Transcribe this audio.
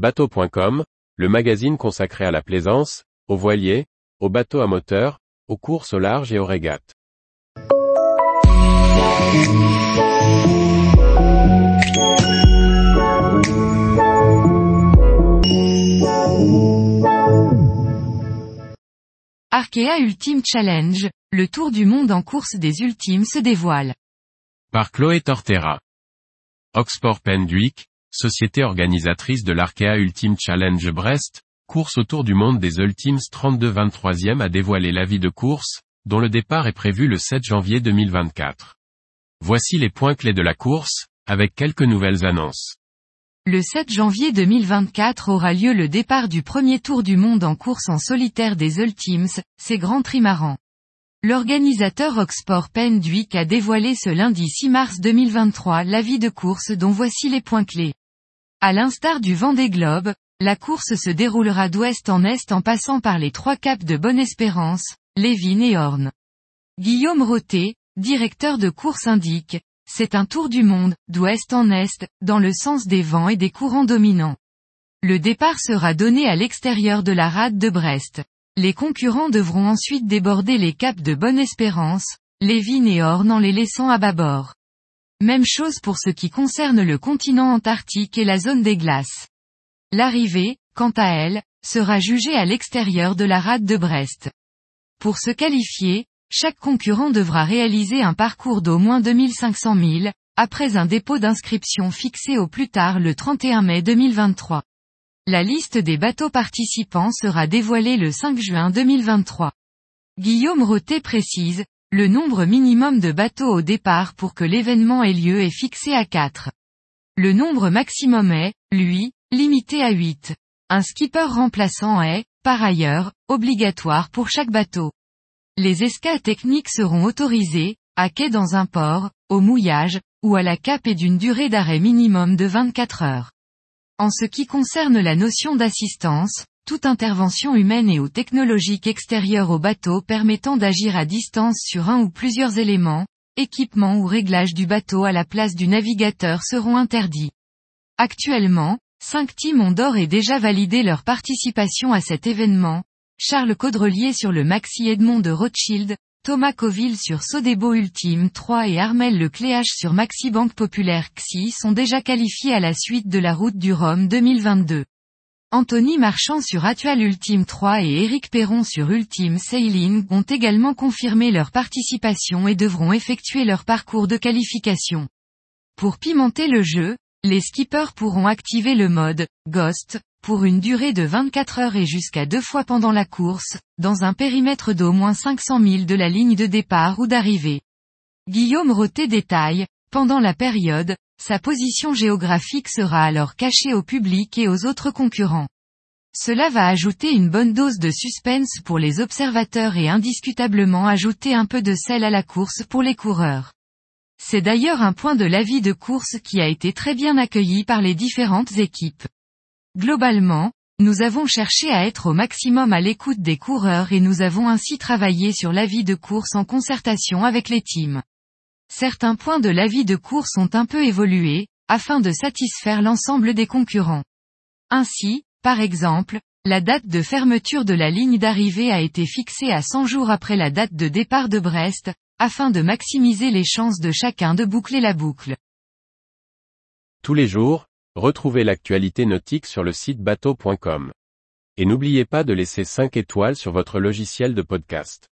Bateau.com, le magazine consacré à la plaisance, aux voiliers, aux bateaux à moteur, aux courses au large et aux régates. Arkea Ultime Challenge, le tour du monde en course des ultimes se dévoile. Par Chloé Tortera. Oxport Pendwick, société organisatrice de l'Arkea Ultime Challenge Brest, course autour du monde des Ultimes 32-23e a dévoilé l'avis de course, dont le départ est prévu le 7 janvier 2024. Voici les points clés de la course, avec quelques nouvelles annonces. Le 7 janvier 2024 aura lieu le départ du premier tour du monde en course en solitaire des Ultimes, ces grands trimarans. L'organisateur Oxport Pendwick a dévoilé ce lundi 6 mars 2023 l'avis de course dont voici les points clés. À l'instar du Vendée Globe, la course se déroulera d'ouest en est en passant par les trois caps de Bonne-Espérance, Lévin et Horn. Guillaume Roté, directeur de course indique, c'est un tour du monde, d'ouest en est, dans le sens des vents et des courants dominants. Le départ sera donné à l'extérieur de la rade de Brest. Les concurrents devront ensuite déborder les caps de Bonne-Espérance, Lévin et Horn en les laissant à bâbord. Même chose pour ce qui concerne le continent antarctique et la zone des glaces. L'arrivée, quant à elle, sera jugée à l'extérieur de la rade de Brest. Pour se qualifier, chaque concurrent devra réaliser un parcours d'au moins 2500 milles, après un dépôt d'inscription fixé au plus tard le 31 mai 2023. La liste des bateaux participants sera dévoilée le 5 juin 2023. Guillaume Roté précise, le nombre minimum de bateaux au départ pour que l'événement ait lieu est fixé à 4. Le nombre maximum est, lui, limité à 8. Un skipper remplaçant est, par ailleurs, obligatoire pour chaque bateau. Les escas techniques seront autorisés, à quai dans un port, au mouillage, ou à la cape et d'une durée d'arrêt minimum de 24 heures. En ce qui concerne la notion d'assistance, toute intervention humaine et ou technologique extérieure au bateau permettant d'agir à distance sur un ou plusieurs éléments, équipements ou réglages du bateau à la place du navigateur seront interdits. Actuellement, cinq teams ont d'or et déjà validé leur participation à cet événement, Charles Caudrelier sur le Maxi Edmond de Rothschild, Thomas Coville sur Sodebo Ultime 3 et Armel Lecléache sur Maxi Banque Populaire XI sont déjà qualifiés à la suite de la route du Rhum 2022. Anthony Marchand sur Atual Ultime 3 et Éric Perron sur Ultime Sailing ont également confirmé leur participation et devront effectuer leur parcours de qualification. Pour pimenter le jeu, les skippers pourront activer le mode Ghost pour une durée de 24 heures et jusqu'à deux fois pendant la course, dans un périmètre d'au moins 500 000 de la ligne de départ ou d'arrivée. Guillaume Roté détaille, pendant la période, sa position géographique sera alors cachée au public et aux autres concurrents. Cela va ajouter une bonne dose de suspense pour les observateurs et indiscutablement ajouter un peu de sel à la course pour les coureurs. C'est d'ailleurs un point de l'avis de course qui a été très bien accueilli par les différentes équipes. Globalement, nous avons cherché à être au maximum à l'écoute des coureurs et nous avons ainsi travaillé sur l'avis de course en concertation avec les teams. Certains points de l'avis de course ont un peu évolué, afin de satisfaire l'ensemble des concurrents. Ainsi, par exemple, la date de fermeture de la ligne d'arrivée a été fixée à 100 jours après la date de départ de Brest, afin de maximiser les chances de chacun de boucler la boucle. Tous les jours, Retrouvez l'actualité nautique sur le site bateau.com. Et n'oubliez pas de laisser 5 étoiles sur votre logiciel de podcast.